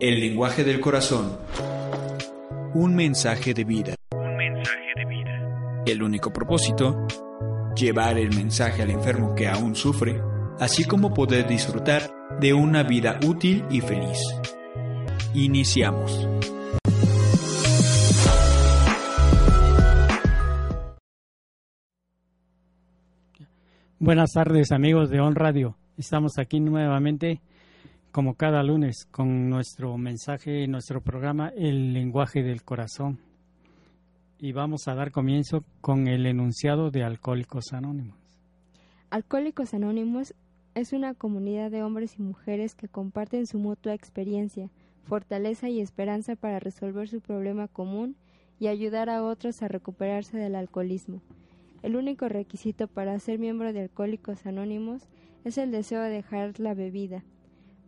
El lenguaje del corazón. Un mensaje de vida. Un mensaje de vida. El único propósito, llevar el mensaje al enfermo que aún sufre, así como poder disfrutar de una vida útil y feliz. Iniciamos. Buenas tardes amigos de On Radio. Estamos aquí nuevamente como cada lunes con nuestro mensaje, nuestro programa El lenguaje del corazón. Y vamos a dar comienzo con el enunciado de Alcohólicos Anónimos. Alcohólicos Anónimos es una comunidad de hombres y mujeres que comparten su mutua experiencia, fortaleza y esperanza para resolver su problema común y ayudar a otros a recuperarse del alcoholismo. El único requisito para ser miembro de Alcohólicos Anónimos es el deseo de dejar la bebida.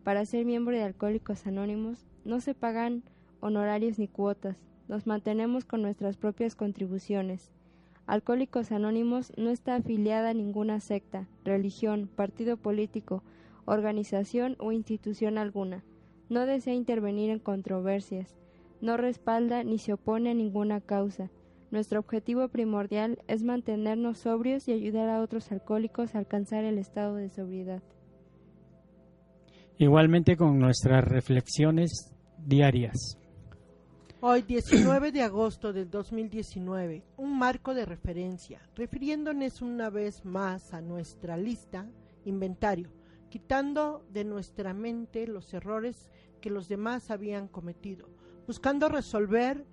Para ser miembro de Alcohólicos Anónimos no se pagan honorarios ni cuotas, nos mantenemos con nuestras propias contribuciones. Alcohólicos Anónimos no está afiliada a ninguna secta, religión, partido político, organización o institución alguna. No desea intervenir en controversias, no respalda ni se opone a ninguna causa nuestro objetivo primordial es mantenernos sobrios y ayudar a otros alcohólicos a alcanzar el estado de sobriedad. Igualmente con nuestras reflexiones diarias. Hoy, 19 de agosto del 2019, un marco de referencia, refiriéndonos una vez más a nuestra lista, inventario, quitando de nuestra mente los errores que los demás habían cometido, buscando resolver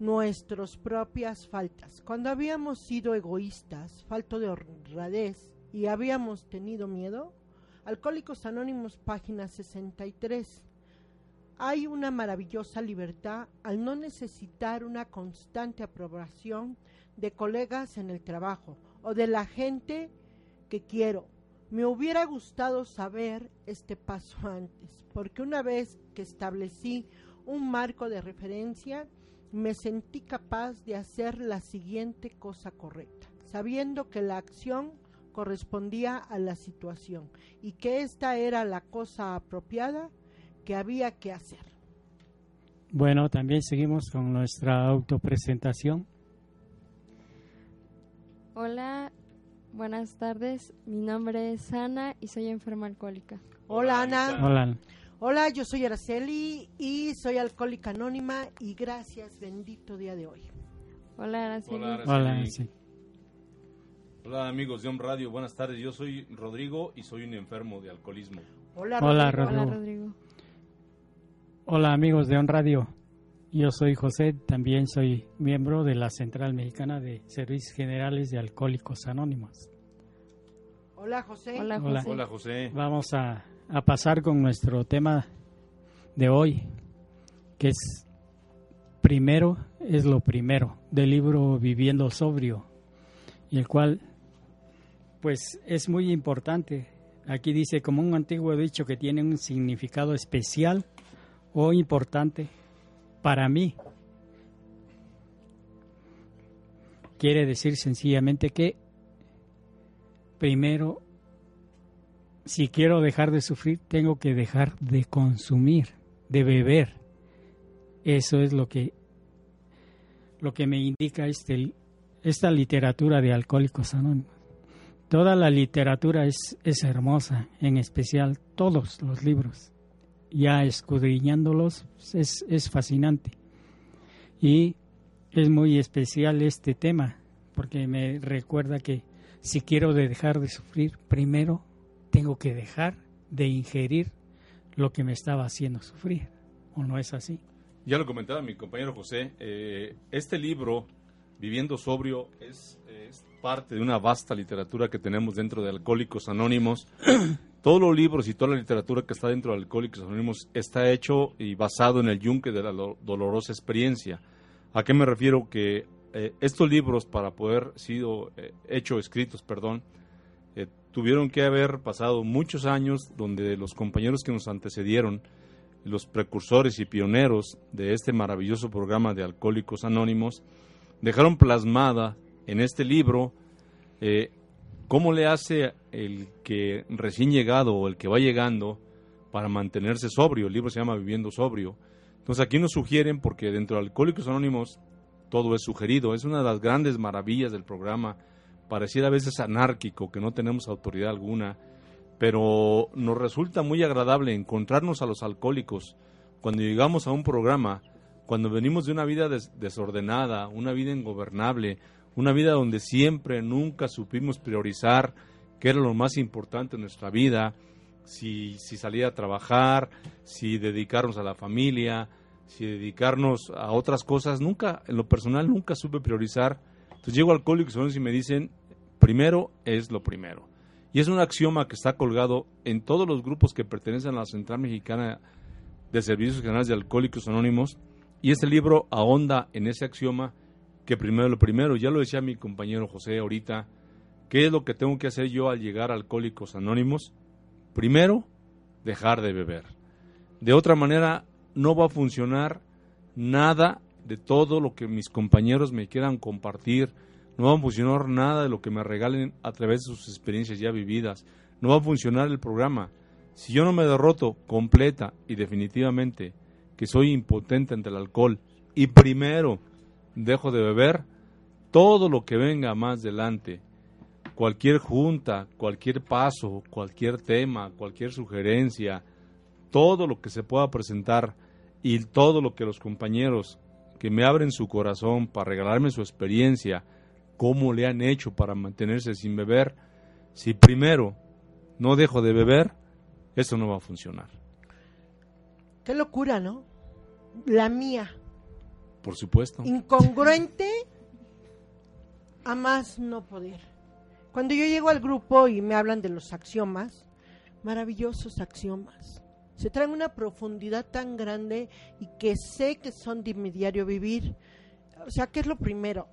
nuestras propias faltas. Cuando habíamos sido egoístas, falto de honradez y habíamos tenido miedo, Alcohólicos Anónimos, página 63. Hay una maravillosa libertad al no necesitar una constante aprobación de colegas en el trabajo o de la gente que quiero. Me hubiera gustado saber este paso antes, porque una vez que establecí un marco de referencia, me sentí capaz de hacer la siguiente cosa correcta, sabiendo que la acción correspondía a la situación y que esta era la cosa apropiada que había que hacer. Bueno, también seguimos con nuestra autopresentación. Hola, buenas tardes. Mi nombre es Ana y soy enferma alcohólica. Hola, Ana. Hola. Hola, yo soy Araceli y soy alcohólica anónima y gracias, bendito día de hoy. Hola, Araceli. Hola, Hola, Araceli. Hola, amigos de On Radio, buenas tardes. Yo soy Rodrigo y soy un enfermo de alcoholismo. Hola, Hola, Rodrigo. Hola, Rodrigo. Rodrigo. Hola amigos de On Radio. Yo soy José, también soy miembro de la Central Mexicana de Servicios Generales de Alcohólicos Anónimos. Hola, José. Hola, Hola. José. Hola, José. Vamos a, a pasar con nuestro tema de hoy, que es primero es lo primero, del libro Viviendo Sobrio, y el cual pues es muy importante. Aquí dice como un antiguo dicho que tiene un significado especial o importante para mí. Quiere decir sencillamente que primero si quiero dejar de sufrir, tengo que dejar de consumir, de beber. Eso es lo que lo que me indica este esta literatura de Alcohólicos Anónimos. Toda la literatura es, es hermosa, en especial todos los libros. Ya escudriñándolos es, es fascinante. Y es muy especial este tema, porque me recuerda que si quiero dejar de sufrir, primero tengo que dejar de ingerir lo que me estaba haciendo sufrir. ¿O no es así? Ya lo comentaba mi compañero José, eh, este libro, Viviendo Sobrio, es, es parte de una vasta literatura que tenemos dentro de Alcohólicos Anónimos. Todos los libros y toda la literatura que está dentro de Alcohólicos Anónimos está hecho y basado en el yunque de la lo- dolorosa experiencia. ¿A qué me refiero? Que eh, estos libros, para poder sido eh, hecho, escritos, perdón, eh, tuvieron que haber pasado muchos años donde los compañeros que nos antecedieron, los precursores y pioneros de este maravilloso programa de Alcohólicos Anónimos, dejaron plasmada en este libro eh, cómo le hace el que recién llegado o el que va llegando para mantenerse sobrio. El libro se llama Viviendo Sobrio. Entonces aquí nos sugieren, porque dentro de Alcohólicos Anónimos todo es sugerido, es una de las grandes maravillas del programa, pareciera a veces anárquico, que no tenemos autoridad alguna, pero nos resulta muy agradable encontrarnos a los alcohólicos cuando llegamos a un programa, cuando venimos de una vida desordenada, una vida ingobernable, una vida donde siempre, nunca supimos priorizar qué era lo más importante en nuestra vida, si, si salir a trabajar, si dedicarnos a la familia, si dedicarnos a otras cosas, nunca, en lo personal, nunca supe priorizar. Entonces llego Alcohólicos y me dicen, primero es lo primero. Y es un axioma que está colgado en todos los grupos que pertenecen a la Central Mexicana de Servicios Generales de Alcohólicos Anónimos. Y este libro ahonda en ese axioma que primero lo primero, ya lo decía mi compañero José ahorita, ¿qué es lo que tengo que hacer yo al llegar a Alcohólicos Anónimos? Primero, dejar de beber. De otra manera, no va a funcionar nada de todo lo que mis compañeros me quieran compartir, no va a funcionar nada de lo que me regalen a través de sus experiencias ya vividas, no va a funcionar el programa. Si yo no me derroto completa y definitivamente soy impotente ante el alcohol y primero dejo de beber, todo lo que venga más adelante cualquier junta, cualquier paso, cualquier tema, cualquier sugerencia, todo lo que se pueda presentar y todo lo que los compañeros que me abren su corazón para regalarme su experiencia, cómo le han hecho para mantenerse sin beber, si primero no dejo de beber, eso no va a funcionar. Qué locura, ¿no? La mía. Por supuesto. Incongruente a más no poder. Cuando yo llego al grupo y me hablan de los axiomas, maravillosos axiomas. Se traen una profundidad tan grande y que sé que son de mi diario vivir. O sea, ¿qué es lo primero?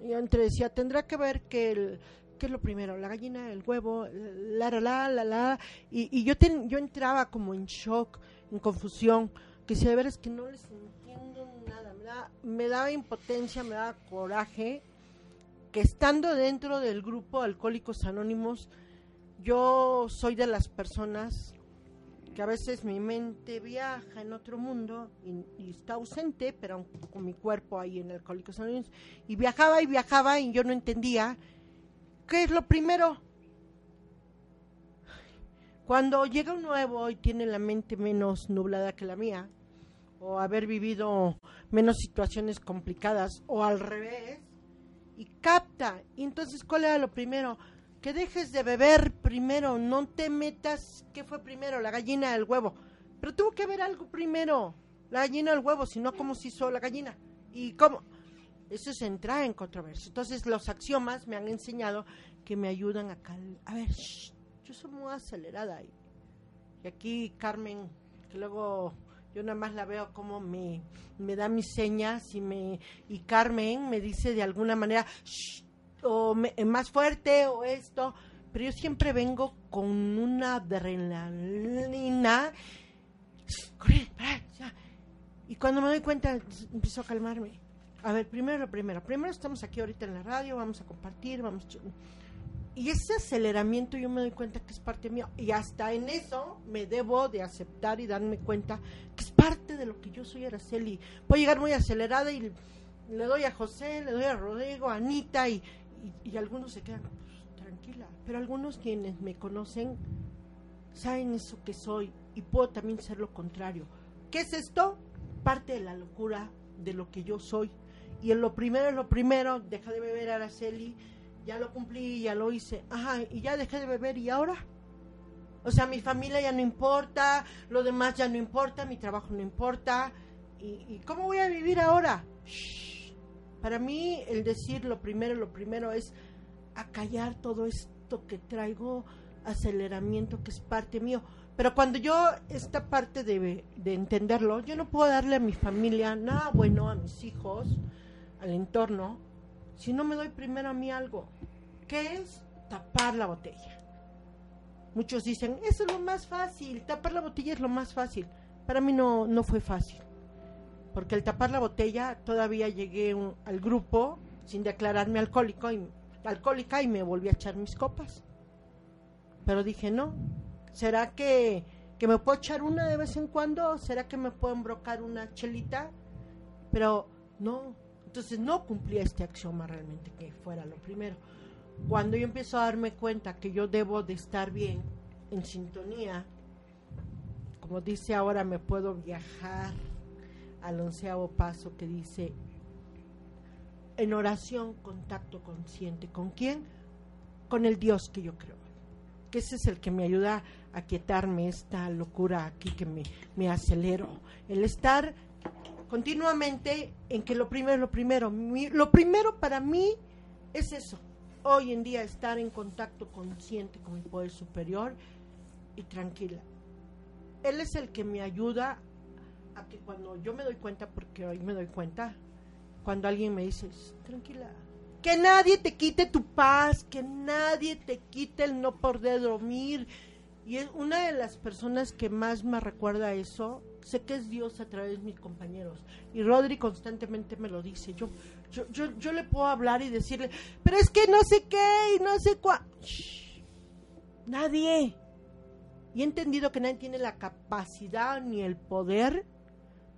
Yo entre decía, tendrá que ver que el, ¿qué es lo primero? La gallina, el huevo, la, la, la, la, la. Y, yo, yo entraba como en shock, en confusión, que si de veras que no les entiendo nada. Me, da, me daba impotencia, me daba coraje que estando dentro del grupo Alcohólicos Anónimos, yo soy de las personas que a veces mi mente viaja en otro mundo y, está ausente, pero con mi cuerpo ahí en Alcohólicos Anónimos, y viajaba y viajaba y yo no entendía qué es lo primero. Cuando llega un nuevo y tiene la mente menos nublada que la mía, o haber vivido menos situaciones complicadas, o al revés, y capta. Y entonces, ¿cuál era lo primero? Que dejes de beber primero, no te metas, ¿qué fue primero? La gallina el huevo. Pero tuvo que haber algo primero, la gallina el huevo, si no, ¿cómo se hizo la gallina? ¿Y cómo? Eso es entrar en controversia. Entonces, los axiomas me han enseñado que me ayudan a cal A ver, yo soy muy acelerada. Y, y aquí Carmen, que luego yo nada más la veo como me, me da mis señas y me y Carmen me dice de alguna manera o eh, más fuerte o esto, pero yo siempre vengo con una adrenalina y cuando me doy cuenta empiezo a calmarme. A ver, primero, primero, primero estamos aquí ahorita en la radio, vamos a compartir, vamos y ese aceleramiento yo me doy cuenta que es parte mío y hasta en eso me debo de aceptar y darme cuenta que es parte de lo que yo soy Araceli. Puedo llegar muy acelerada y le doy a José, le doy a Rodrigo, a Anita y, y, algunos se quedan pues, tranquila, pero algunos quienes me conocen saben eso que soy y puedo también ser lo contrario. ¿Qué es esto? Parte de la locura de lo que yo soy. Y en lo primero es lo primero, deja de beber Araceli, ya lo cumplí, ya lo hice, ajá, y ya dejé de beber y ahora. O sea, mi familia ya no importa, lo demás ya no importa, mi trabajo no importa. ¿Y, cómo voy a vivir ahora? Para mí el decir lo primero, lo primero es acallar todo esto que traigo, aceleramiento que es parte mío. Pero cuando yo, esta parte de entenderlo, yo no puedo darle a mi familia nada bueno, a mis hijos, al entorno, si no me doy primero a mí algo? ¿Qué es? Tapar la botella. Muchos dicen, eso es lo más fácil, tapar la botella es lo más fácil. Para mí no, no fue fácil, porque al tapar la botella todavía llegué al grupo sin declararme alcohólico y, alcohólica y me volví a echar mis copas. Pero dije, no, ¿será que que me puedo echar una de vez en cuando, será que me puedo embrocar una chelita, pero no, entonces no cumplía este axioma realmente que fuera lo primero. Cuando yo empiezo a darme cuenta que yo debo de estar bien, en sintonía, como dice ahora, me puedo viajar al onceavo paso que dice en oración, contacto consciente. ¿Con quién? Con el Dios que yo creo. Que ese es el que me ayuda a quietarme esta locura aquí que me, me acelero. El estar continuamente en que lo primero, lo primero, lo primero para mí es eso. Hoy en día estar en contacto consciente con mi poder superior y tranquila. Él es el que me ayuda a que cuando yo me doy cuenta, porque hoy me doy cuenta, cuando alguien me dice, tranquila, que nadie te quite tu paz, que nadie te quite el no poder dormir. Y es una de las personas que más me recuerda eso, sé que es Dios a través de mis compañeros. Y Rodri constantemente me lo dice. Yo, yo, yo, yo le puedo hablar y decirle, pero es que no sé qué y no sé cuál. Nadie. Y he entendido que nadie tiene la capacidad ni el poder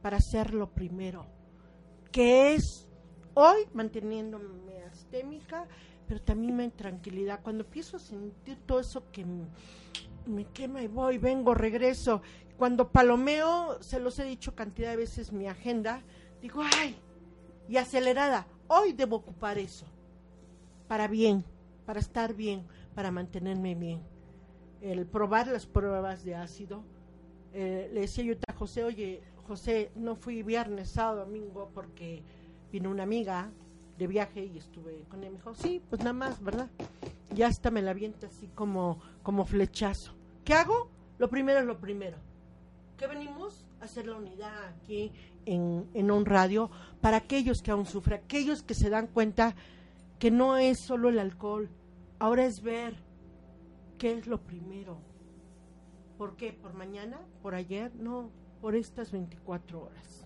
para hacerlo primero que es hoy manteniéndome astémica, pero también me tranquilidad. Cuando empiezo a sentir todo eso que me, quema y voy, vengo, regreso, cuando palomeo, se los he dicho cantidad de veces mi agenda, digo, ay, y acelerada, hoy debo ocupar eso, para bien, para estar bien, para mantenerme bien. El probar las pruebas de ácido, eh, le decía yo a José, oye, José, no fui viernes, sábado, domingo porque vino una amiga de viaje y estuve con él. Me dijo, sí, pues nada más, ¿verdad? Ya hasta me la avienta así como, como flechazo. ¿Qué hago? Lo primero es lo primero. ¿Qué venimos? A hacer la unidad aquí en, en un radio para aquellos que aún sufren, aquellos que se dan cuenta que no es solo el alcohol, ahora es ver qué es lo primero. ¿Por qué? ¿Por mañana? ¿Por ayer? No, por estas 24 horas?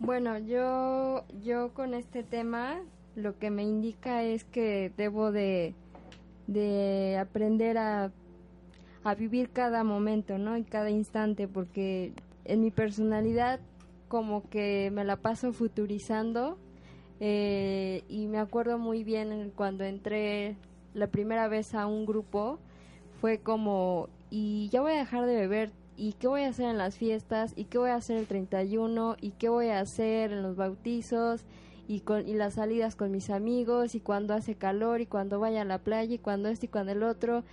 Bueno, yo, yo con este tema lo que me indica es que debo de, de aprender a, a vivir cada momento, ¿no? Y cada instante, porque en mi personalidad como que me la paso futurizando eh, y me acuerdo muy bien cuando entré la primera vez a un grupo fue como y ya voy a dejar de beber y qué voy a hacer en las fiestas y qué voy a hacer el 31 y qué voy a hacer en los bautizos y, con, y las salidas con mis amigos y cuando hace calor y cuando vaya a la playa y cuando este y cuando el otro.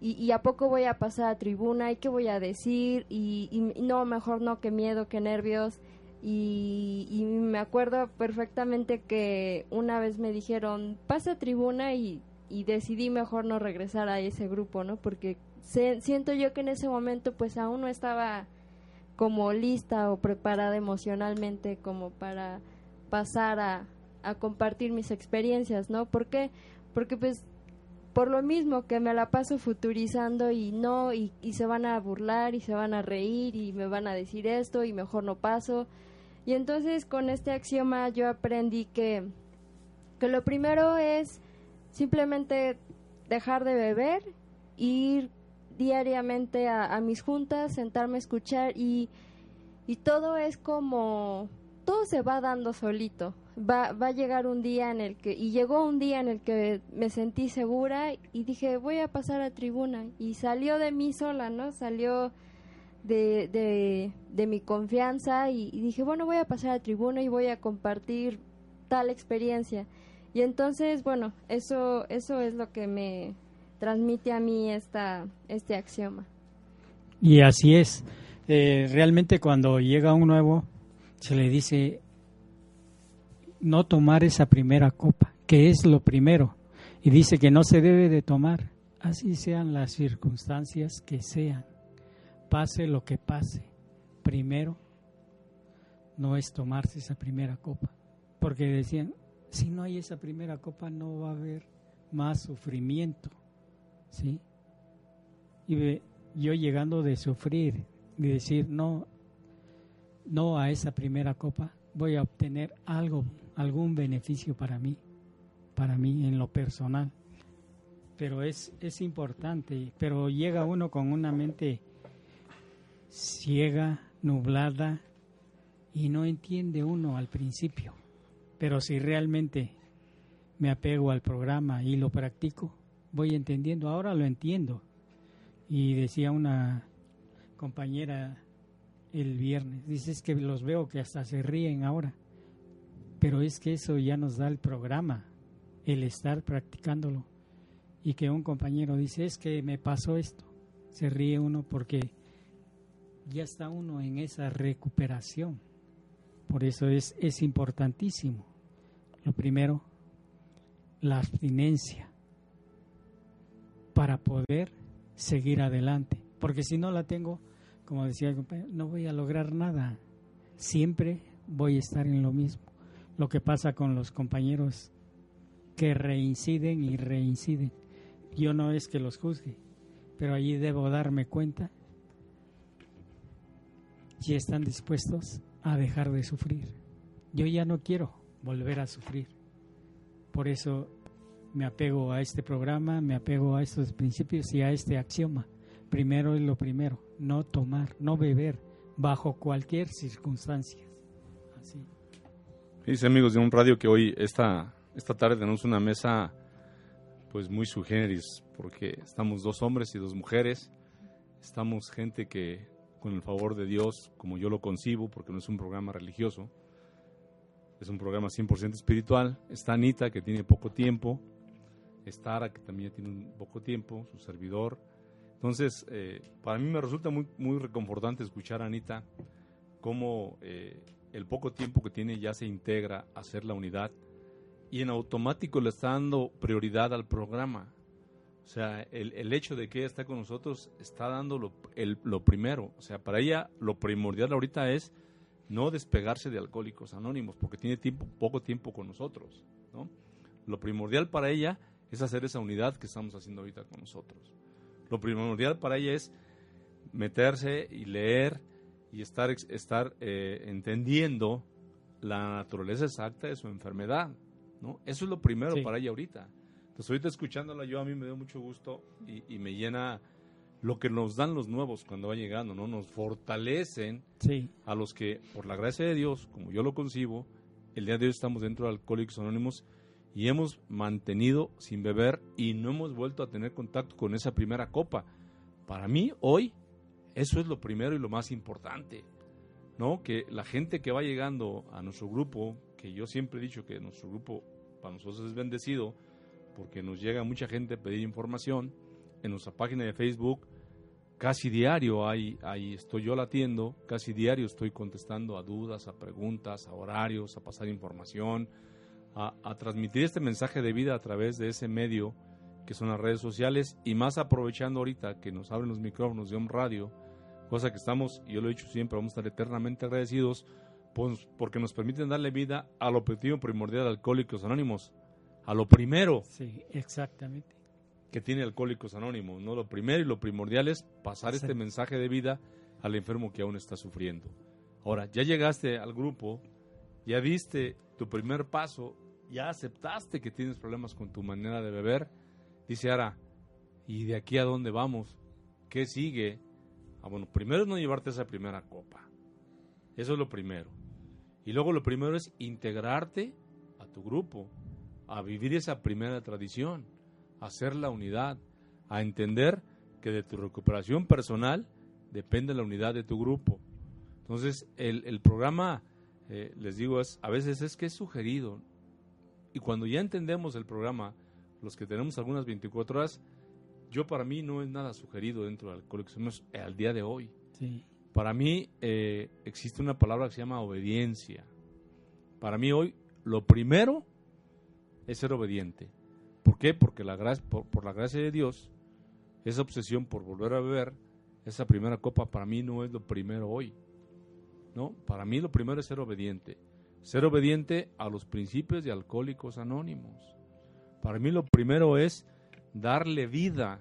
Y, y a poco voy a pasar a tribuna y qué voy a decir y, y no, mejor no, qué miedo, qué nervios. Y, y, me acuerdo perfectamente que una vez me dijeron pasa a tribuna y, y decidí mejor no regresar a ese grupo, ¿no? Porque siento yo que en ese momento pues aún no estaba como lista o preparada emocionalmente como para pasar a, a compartir mis experiencias, ¿no? ¿Por qué? Porque pues por lo mismo que me la paso futurizando y no, y, y, se van a burlar y se van a reír y me van a decir esto y mejor no paso. Y entonces con este axioma yo aprendí que, que lo primero es simplemente dejar de beber, ir diariamente a, mis juntas, sentarme a escuchar y, y todo es como, todo se va dando solito. Va, va a llegar un día en el que, y llegó un día en el que me sentí segura y dije, voy a pasar a tribuna. Y salió de mí sola, ¿no? Salió de, de, de mi confianza y, y, dije, bueno, voy a pasar a tribuna y voy a compartir tal experiencia. Y entonces, bueno, eso, eso es lo que me, transmite a mí esta, este axioma. Y así es. Eh, realmente cuando llega un nuevo, se le dice no tomar esa primera copa, que es lo primero. Y dice que no se debe de tomar, así sean las circunstancias que sean, pase lo que pase. Primero no es tomarse esa primera copa, porque decían, si no hay esa primera copa no va a haber más sufrimiento. ¿sí? Y yo llegando de sufrir, de decir no, no a esa primera copa, voy a obtener algo, algún beneficio para mí, para mí en lo personal. pero es, es importante, pero llega uno con una mente ciega, nublada, y no entiende uno al principio. Pero si realmente me apego al programa y lo practico, voy entendiendo. Ahora lo entiendo. Y decía una compañera el viernes, dice es que los veo que hasta se ríen ahora. Pero es que eso ya nos da el programa, el estar practicándolo. Y que un compañero dice, es que me pasó esto. Se ríe uno porque ya está uno en esa recuperación. Por eso es, es importantísimo. Lo primero, la abstinencia para poder seguir adelante. Porque si no la tengo, como decía el compañero, no voy a lograr nada. Siempre voy a estar en lo mismo. Lo que pasa con los compañeros que reinciden y reinciden. Yo no es que los juzgue, pero allí debo darme cuenta si están dispuestos a dejar de sufrir. Yo ya no quiero volver a sufrir. Por eso me apego a este programa, me apego a estos principios y a este axioma. Primero es lo primero, no tomar, no beber bajo cualquier circunstancia. Así. Dice amigos de un radio que hoy, esta, esta tarde, tenemos una mesa pues muy sui generis, porque estamos dos hombres y dos mujeres, estamos gente que con el favor de Dios, como yo lo concibo, porque no es un programa religioso, es un programa 100% espiritual. Está Anita, que tiene poco tiempo. Está Ara, que también tiene un poco tiempo, su servidor. Entonces, eh, para mí me resulta muy, muy reconfortante escuchar a Anita cómo eh, el poco tiempo que tiene ya se integra a hacer la unidad y en automático le está dando prioridad al programa. O sea, el, el hecho de que ella está con nosotros está dando lo, el, lo primero. O sea, para ella lo primordial ahorita es no despegarse de Alcohólicos Anónimos, porque tiene tiempo, poco tiempo con nosotros. ¿no? Lo primordial para ella es hacer esa unidad que estamos haciendo ahorita con nosotros. Lo primordial para ella es meterse y leer y estar, estar eh, entendiendo la naturaleza exacta de su enfermedad. ¿no? Eso es lo primero Sí. para ella ahorita. Entonces ahorita escuchándola yo a mí me dio mucho gusto y, y me llena lo que nos dan los nuevos cuando van llegando, ¿no? Nos fortalecen Sí, a los que, por la gracia de Dios, como yo lo concibo, el día de hoy estamos dentro de Alcohólicos Anónimos y hemos mantenido sin beber y no hemos vuelto a tener contacto con esa primera copa. Para mí, hoy, eso es lo primero y lo más importante, ¿no? Que la gente que va llegando a nuestro grupo, que yo siempre he dicho que nuestro grupo para nosotros es bendecido, porque nos llega mucha gente a pedir información. En nuestra página de Facebook, casi diario ahí estoy yo latiendo, casi diario estoy contestando a dudas, a preguntas, a horarios, a pasar información, a, transmitir este mensaje de vida a través de ese medio que son las redes sociales y más aprovechando ahorita que nos abren los micrófonos de Home Radio, cosa que estamos, y yo lo he dicho siempre, vamos a estar eternamente agradecidos pues, porque nos permiten darle vida al objetivo primordial de Alcohólicos Anónimos, a lo primero sí, exactamente. que tiene Alcohólicos Anónimos, ¿no? Lo primero y lo primordial es pasar este mensaje de vida al enfermo que aún está sufriendo. Ahora, ya llegaste al grupo, ya diste tu primer paso, ya aceptaste que tienes problemas con tu manera de beber, dice Ara, ¿y de aquí a dónde vamos? ¿Qué sigue? Ah, bueno, primero es no llevarte esa primera copa. Eso es lo primero. Y luego lo primero es integrarte a tu grupo, a vivir esa primera tradición, a hacer la unidad, a entender que de tu recuperación personal depende la unidad de tu grupo. Entonces, el, el programa, eh, les digo, es, a veces es que es sugerido. Y cuando ya entendemos el programa, los que tenemos algunas 24 horas, yo para mí no es nada sugerido dentro del Alcohólicos al día de hoy. Sí, Para mí eh, existe una palabra que se llama obediencia. Para mí hoy lo primero es ser obediente. ¿Por qué? Porque la por, la gracia de Dios, esa obsesión por volver a beber, esa primera copa para mí no es lo primero hoy. ¿no? Para mí lo primero es ser obediente. Ser obediente a los principios de Alcohólicos Anónimos. Para mí lo primero es darle vida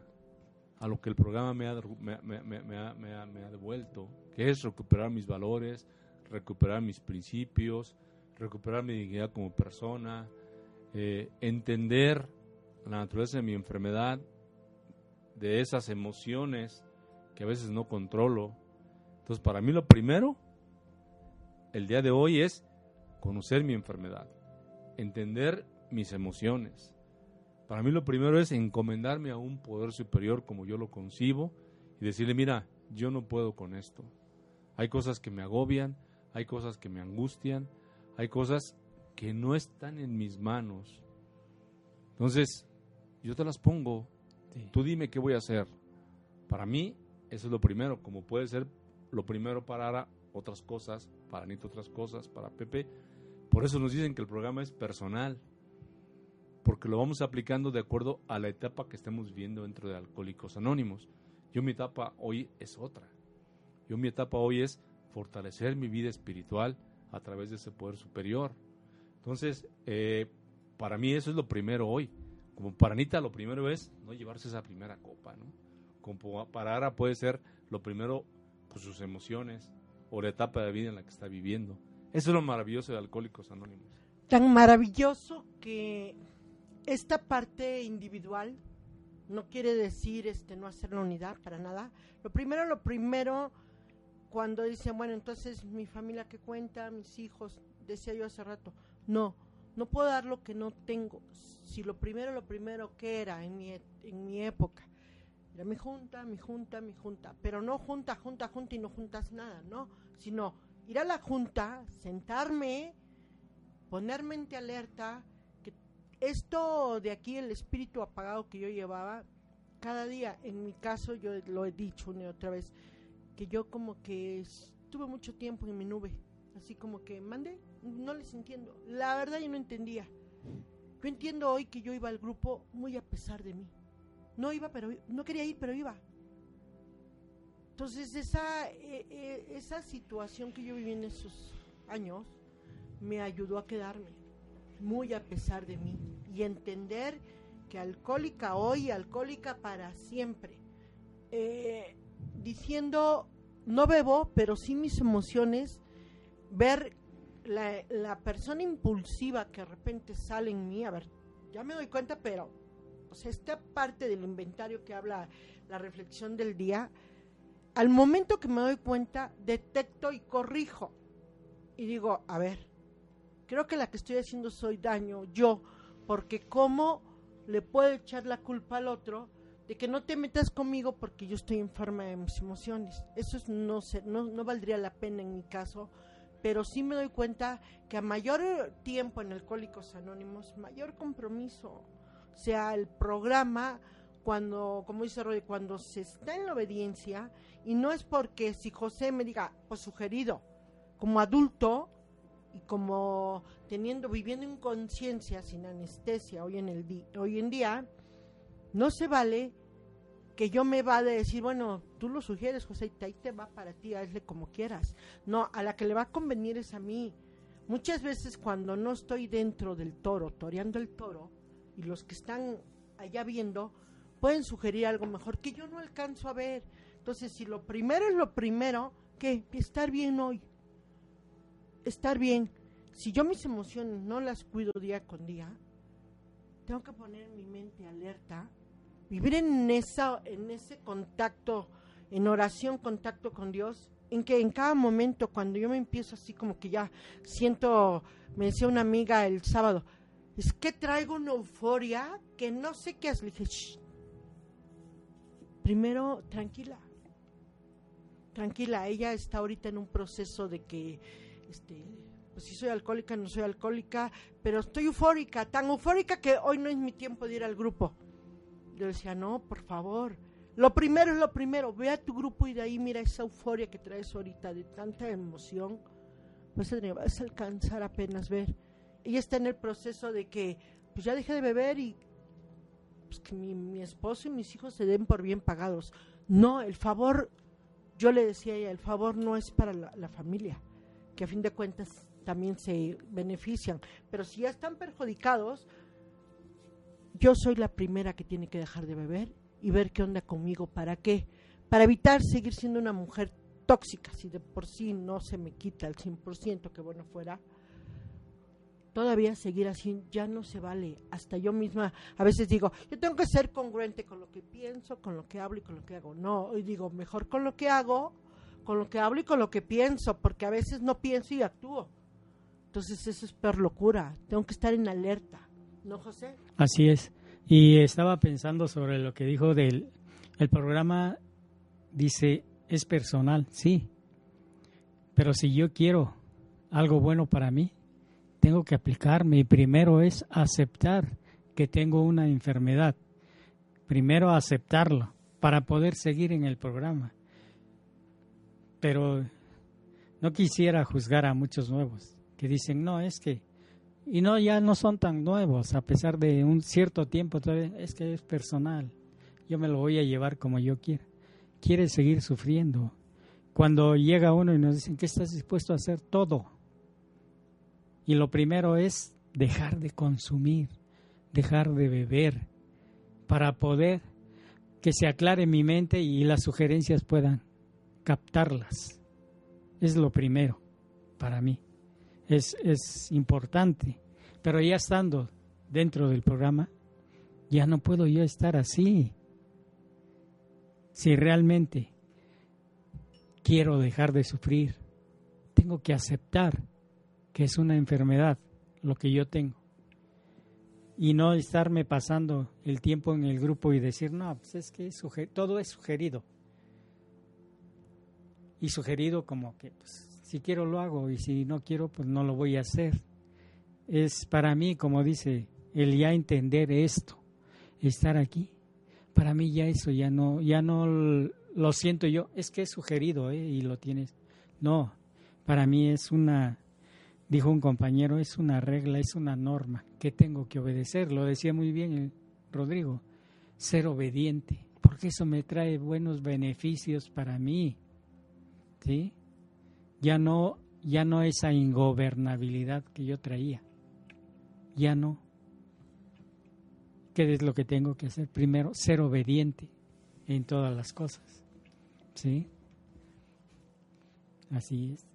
a lo que el programa me ha- me ha devuelto, que es recuperar mis valores, recuperar mis principios, recuperar mi dignidad como persona, eh, entender la naturaleza de mi enfermedad, de esas emociones que a veces no controlo. Entonces, para mí lo primero, el día de hoy es conocer mi enfermedad, entender mis emociones. Para mí lo primero es encomendarme a un poder superior como yo lo concibo y decirle, mira, yo no puedo con esto. Hay cosas que me agobian, hay cosas que me angustian, hay cosas que no están en mis manos. Entonces, yo te las pongo. Tú dime qué voy a hacer. Para mí, eso es lo primero, como puede ser lo primero para otras cosas, para Anita otras cosas, para Pepe. Por eso nos dicen que el programa es personal, porque lo vamos aplicando de acuerdo a la etapa que estemos viendo dentro de Alcohólicos Anónimos. Yo mi etapa hoy es otra. Yo mi etapa hoy es fortalecer mi vida espiritual a través de ese poder superior. Entonces, eh, para mí eso es lo primero hoy. Como para Anita lo primero es no llevarse esa primera copa, ¿no? Como para Ara puede ser lo primero pues, sus emociones o la etapa de vida en la que está viviendo. Eso es lo maravilloso de Alcohólicos Anónimos. Tan maravilloso que esta parte individual no quiere decir este no hacer la unidad para nada. Lo primero, lo primero, cuando dicen, bueno, entonces mi familia que cuenta, mis hijos, decía yo hace rato, no, no puedo dar lo que no tengo. Si lo primero, lo primero que era en mi, en mi época, era mi junta, mi junta, mi junta, pero no junta, junta, junta y no juntas nada, ¿no? Sino ir a la junta, sentarme, ponerme en alerta, que esto de aquí, el espíritu apagado que yo llevaba, cada día, en mi caso, yo lo he dicho una y otra vez, que yo como que estuve mucho tiempo en mi nube, así como que mandé, no les entiendo. La verdad yo no entendía. Yo entiendo hoy que yo iba al grupo muy a pesar de mí. No iba, pero no quería ir, pero iba. Entonces esa, eh, eh, esa situación que yo viví en esos años me ayudó a quedarme muy a pesar de mí y entender que alcohólica hoy, alcohólica para siempre. Eh, diciendo, no bebo, pero sí mis emociones, ver la, persona impulsiva que de repente sale en mí, a ver, ya me doy cuenta, pero o esta parte del inventario que habla la reflexión del día, al momento que me doy cuenta, detecto y corrijo. Y digo, a ver, creo que la que estoy haciendo soy daño yo, porque cómo le puedo echar la culpa al otro de que no te metas conmigo porque yo estoy enferma de mis emociones. Eso es, no, sé, no, no valdría la pena en mi caso, pero sí me doy cuenta que a mayor tiempo en Alcohólicos Anónimos, mayor compromiso, sea el programa cuando, como dice Roy, cuando se está en la obediencia, y no es porque si José me diga, pues sugerido, como adulto y como teniendo, viviendo en conciencia, sin anestesia hoy en, el hoy en día, no se vale que yo me va a decir, bueno, tú lo sugieres, José, ahí te va para ti, hazle como quieras. No, a la que le va a convenir es a mí. Muchas veces cuando no estoy dentro del toro, toreando el toro, y los que están allá viendo, pueden sugerir algo mejor que yo no alcanzo a ver. Entonces, si lo primero es lo primero, ¿qué? Estar bien hoy. Estar bien. Si yo mis emociones no las cuido día con día, tengo que poner mi mente alerta vivir en esa en ese contacto en oración contacto con Dios en que en cada momento cuando yo me empiezo así como que ya siento me decía una amiga el sábado es que traigo una euforia que no sé qué es le dije primero tranquila. Tranquila ella está ahorita en un proceso de que este pues si soy alcohólica no soy alcohólica pero estoy eufórica tan eufórica que hoy no es mi tiempo de ir al grupo yo decía, no, por favor. Lo primero es lo primero. Ve a tu grupo y de ahí mira esa euforia que traes ahorita de tanta emoción. A, vas a alcanzar apenas ver. Ella está en el proceso de que, pues ya dejé de beber y pues que mi, mi esposo y mis hijos se den por bien pagados. No, el favor, yo le decía a ella, el favor no es para la, la familia, que a fin de cuentas también se benefician. Pero si ya están perjudicados, yo soy la primera que tiene que dejar de beber y ver qué onda conmigo. ¿Para qué? Para evitar seguir siendo una mujer tóxica, si de por sí no se me quita el 100%, que bueno fuera. todavía seguir así ya no se vale. Hasta yo misma a veces digo, yo tengo que ser congruente con lo que pienso, con lo que hablo y con lo que hago. No, y digo, mejor con lo que hago, con lo que hablo y con lo que pienso, porque a veces no pienso y actúo. Entonces eso es per locura. Tengo que estar en alerta. ¿No, José? Así es. Y estaba pensando sobre lo que dijo del el programa, dice, es personal, sí. Pero si yo quiero algo bueno para mí, tengo que aplicarme y primero es aceptar que tengo una enfermedad. Primero aceptarlo para poder seguir en el programa. Pero no quisiera juzgar a muchos nuevos que dicen, no, es que, y no, ya no son tan nuevos, a pesar de un cierto tiempo, todavía es que es personal, yo me lo voy a llevar como yo quiera. Quiere seguir sufriendo. Cuando llega uno y nos dicen, ¿qué estás dispuesto a hacer? Todo y lo primero es dejar de consumir, dejar de beber, para poder que se aclare mi mente y las sugerencias puedan captarlas. Es lo primero para mí. Es, es importante. Pero ya estando dentro del programa, ya no puedo yo estar así. Si realmente quiero dejar de sufrir, tengo que aceptar que es una enfermedad lo que yo tengo. Y no estarme pasando el tiempo en el grupo y decir, no, pues es que todo es sugerido. Y sugerido como que, pues, si quiero lo hago y si no quiero, pues no lo voy a hacer. Es para mí, como dice, el ya entender esto, estar aquí. Para mí ya eso, ya no, ya no lo siento yo, es que es sugerido ¿eh? y lo tienes. No, para mí es una dijo un compañero, es una regla, es una norma que tengo que obedecer. Lo decía muy bien el Rodrigo, ser obediente, porque eso me trae buenos beneficios para mí. ¿Sí? Ya no ya no esa ingobernabilidad que yo traía. Ya no. ¿Qué es lo que tengo que hacer? Primero, ser obediente en todas las cosas. ¿Sí? Así es.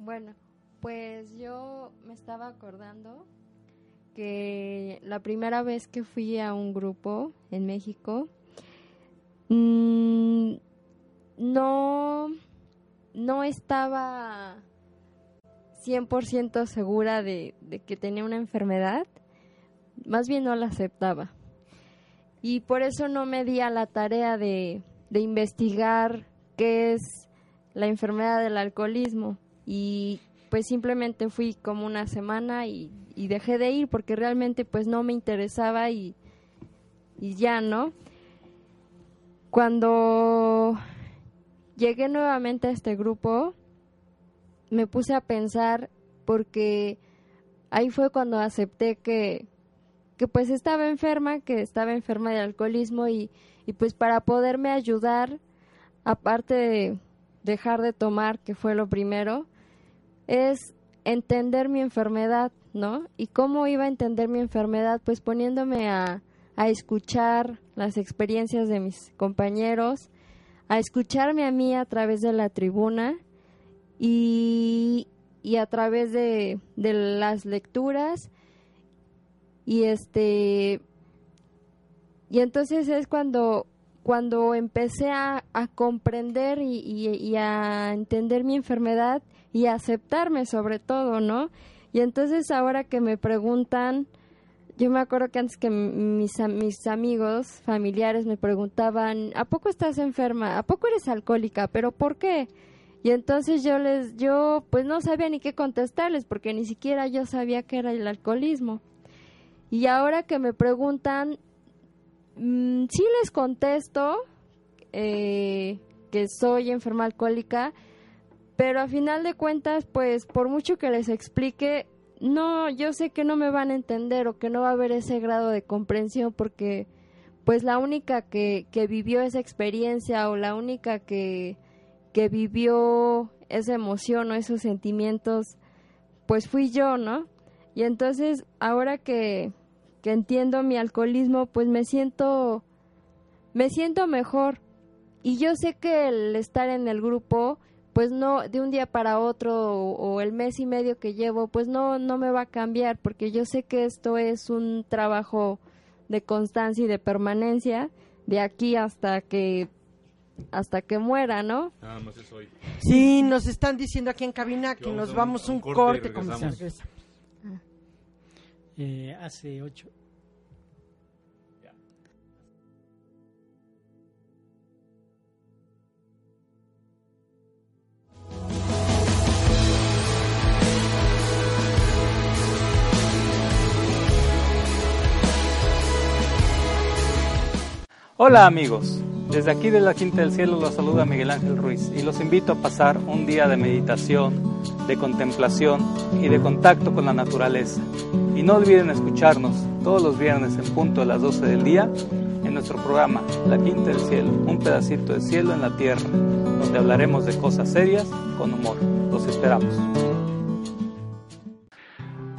Bueno, pues yo me estaba acordando que la primera vez que fui a un grupo en México, mm, no, no estaba 100% segura de, que tenía una enfermedad, más bien no la aceptaba. Y por eso no me di a la tarea de, investigar qué es la enfermedad del alcoholismo. Y pues simplemente fui como una semana y, dejé de ir porque realmente pues no me interesaba y ya, ¿no? Cuando llegué nuevamente a este grupo, me puse a pensar porque ahí fue cuando acepté que, que pues estaba enferma, que estaba enferma de alcoholismo y, y pues para poderme ayudar, aparte de dejar de tomar, que fue lo primero, es entender mi enfermedad, ¿no? ¿Y cómo iba a entender mi enfermedad? Pues poniéndome a, escuchar las experiencias de mis compañeros, a escucharme a mí a través de la tribuna y, a través de, las lecturas y este y entonces es cuando cuando empecé a, comprender y, a entender mi enfermedad y aceptarme sobre todo, ¿no? Y entonces ahora que me preguntan, yo me acuerdo que antes que mis, amigos familiares me preguntaban, ¿a poco estás enferma? ¿A poco eres alcohólica? ¿Pero por qué? Y entonces yo les, yo pues no sabía ni qué contestarles porque ni siquiera yo sabía qué era el alcoholismo. Y ahora que me preguntan, mmm, sí les contesto eh, que soy enferma alcohólica, pero a final de cuentas, pues por mucho que les explique, no, yo sé que no me van a entender o que no va a haber ese grado de comprensión porque pues la única que, que vivió esa experiencia o la única que, que vivió esa emoción o esos sentimientos, pues fui yo, ¿no? Y entonces ahora que, que entiendo mi alcoholismo, pues me siento, me siento mejor. Y yo sé que el estar en el grupo pues no, de un día para otro o, o el mes y medio que llevo, pues no, no me va a cambiar, porque yo sé que esto es un trabajo de constancia y de permanencia de aquí hasta que hasta que muera, ¿no? Nada más es hoy. Sí, nos están diciendo aquí en cabina que Que vamos nos a un- vamos a un un corte y corte. como regresamos. se regresa. Eh, hace ocho. Hola amigos, desde aquí de la Quinta del Cielo los saluda Miguel Ángel Ruiz y los invito a pasar un día de meditación, de contemplación y de contacto con la naturaleza. Y no olviden escucharnos todos los viernes en punto a las 12 del día en nuestro programa La Quinta del Cielo, un pedacito de cielo en la tierra, donde hablaremos de cosas serias con humor. Los esperamos.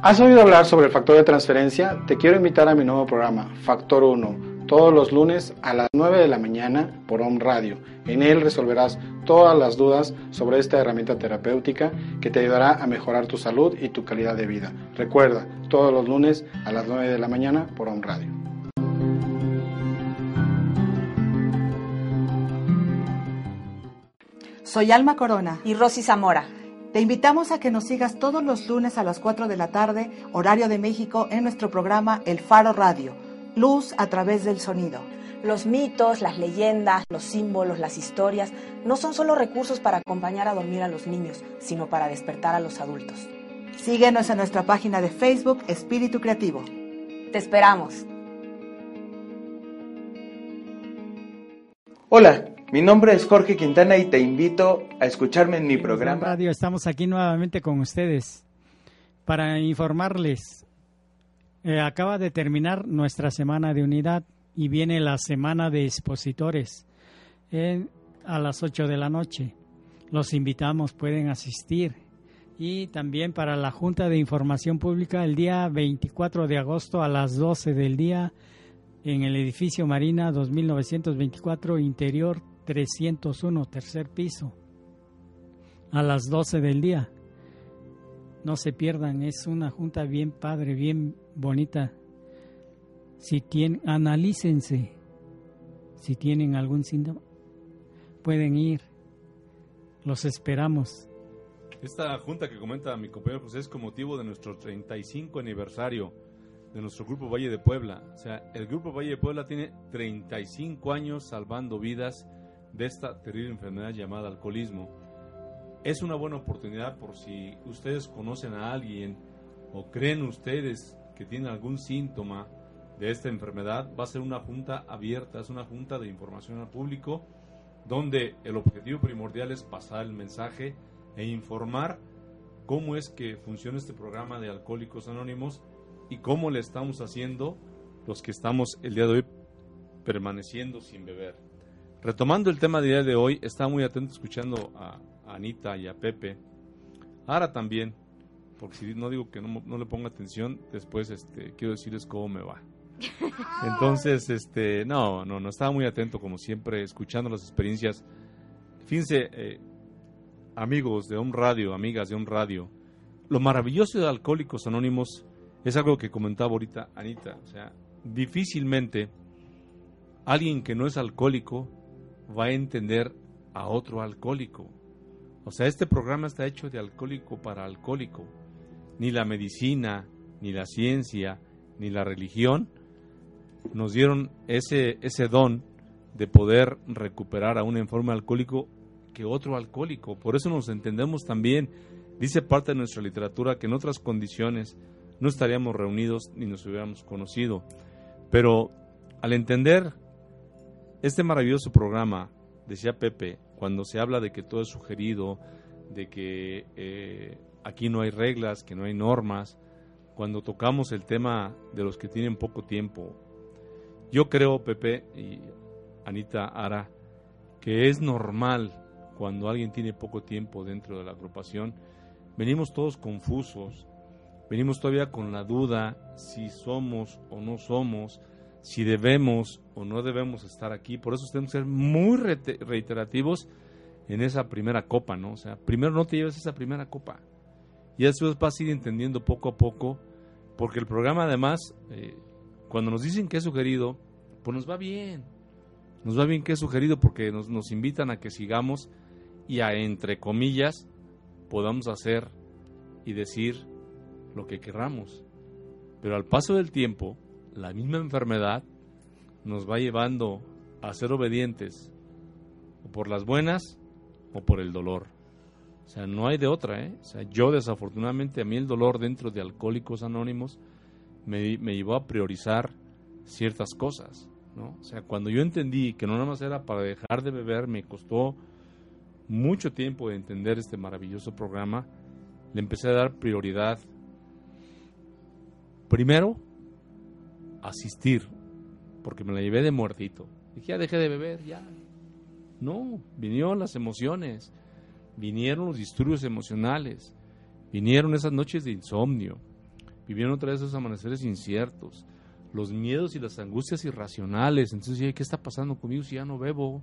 ¿Has oído hablar sobre el factor de transferencia? Te quiero invitar a mi nuevo programa, Factor 1, todos los lunes a las 9 de la mañana por Home Radio. En él resolverás todas las dudas sobre esta herramienta terapéutica que te ayudará a mejorar tu salud y tu calidad de vida. Recuerda, todos los lunes a las 9 de la mañana por Home Radio. Soy Alma Corona. y Rosy Zamora. Te invitamos a que nos sigas todos los lunes a las 4 de la tarde, horario de México, en nuestro programa El Faro Radio, Luz a través del sonido. Los mitos, las leyendas, los símbolos, las historias no son solo recursos para acompañar a dormir a los niños, sino para despertar a los adultos. Síguenos en nuestra página de Facebook Espíritu Creativo. Te esperamos. Hola, mi nombre es Jorge Quintana y te invito a escucharme en mi En programa. Radio, estamos aquí nuevamente con ustedes para informarles. Eh, acaba de terminar nuestra semana de unidad y viene la semana de expositores eh, a las 8 de la noche. Los invitamos, pueden asistir. Y también para la Junta de Información Pública el día 24 de agosto a las 12 del día en el edificio Marina 2924, interior 301, tercer piso, a las 12 del día. No se pierdan, es una junta bien padre, bien bonita. Si tienen, analícense. Si tienen algún síntoma, pueden ir. Los esperamos. Esta junta que comenta mi compañero José es con motivo de nuestro 35 aniversario de nuestro Grupo Valle de Puebla. O sea, el Grupo Valle de Puebla tiene 35 años salvando vidas de esta terrible enfermedad llamada alcoholismo. Es una buena oportunidad por si ustedes conocen a alguien o creen ustedes que tiene algún síntoma de esta enfermedad. Va a ser una junta abierta, es una junta de información al público donde el objetivo primordial es pasar el mensaje e informar cómo es que funciona este programa de Alcohólicos Anónimos y cómo le estamos haciendo los que estamos el día de hoy permaneciendo sin beber. Retomando el tema del día de hoy, estaba muy atento escuchando a Anita y a Pepe. Ahora también, porque si no digo que no, no le ponga atención, después este, quiero decirles cómo me va. Entonces, este, no, no, no, estaba muy atento como siempre, escuchando las experiencias. Fíjense, eh, amigos de un radio, amigas de un radio, lo maravilloso de Alcohólicos Anónimos es algo que comentaba ahorita Anita. O sea, difícilmente alguien que no es alcohólico va a entender a otro alcohólico. O sea, este programa está hecho de alcohólico para alcohólico. Ni la medicina, ni la ciencia, ni la religión nos dieron ese, ese don de poder recuperar a un enfermo alcohólico que otro alcohólico. Por eso nos entendemos también. Dice parte de nuestra literatura que en otras condiciones no estaríamos reunidos ni nos hubiéramos conocido. Pero al entender este maravilloso programa, decía Pepe, cuando se habla de que todo es sugerido, de que eh, aquí no hay reglas, que no hay normas, cuando tocamos el tema de los que tienen poco tiempo, yo creo, Pepe y Anita Ara, que es normal cuando alguien tiene poco tiempo dentro de la agrupación, venimos todos confusos, venimos todavía con la duda si somos o no somos, si debemos o no debemos estar aquí. Por eso tenemos que ser muy reiterativos en esa primera copa, ¿no? O sea, primero no te lleves esa primera copa. Y eso vas a ir entendiendo poco a poco, porque el programa además, eh, cuando nos dicen que es sugerido, pues nos va bien. Nos va bien que es sugerido porque nos, nos invitan a que sigamos y a, entre comillas, podamos hacer y decir lo que querramos. Pero al paso del tiempo, la misma enfermedad nos va llevando a ser obedientes, o por las buenas o por el dolor. O sea, no hay de otra, ¿eh? O sea, yo desafortunadamente a mí el dolor dentro de Alcohólicos Anónimos me, me llevó a priorizar ciertas cosas, ¿no? O sea, cuando yo entendí que no nada más era para dejar de beber, me costó mucho tiempo de entender este maravilloso programa, le empecé a dar prioridad. Primero, asistir, porque me la llevé de muertito. Dije, ya dejé de beber, ya. No, vinieron las emociones, vinieron los disturbios emocionales, vinieron esas noches de insomnio, vivieron otra vez esos amaneceres inciertos, los miedos y las angustias irracionales. Entonces, ¿qué está pasando conmigo si ya no bebo?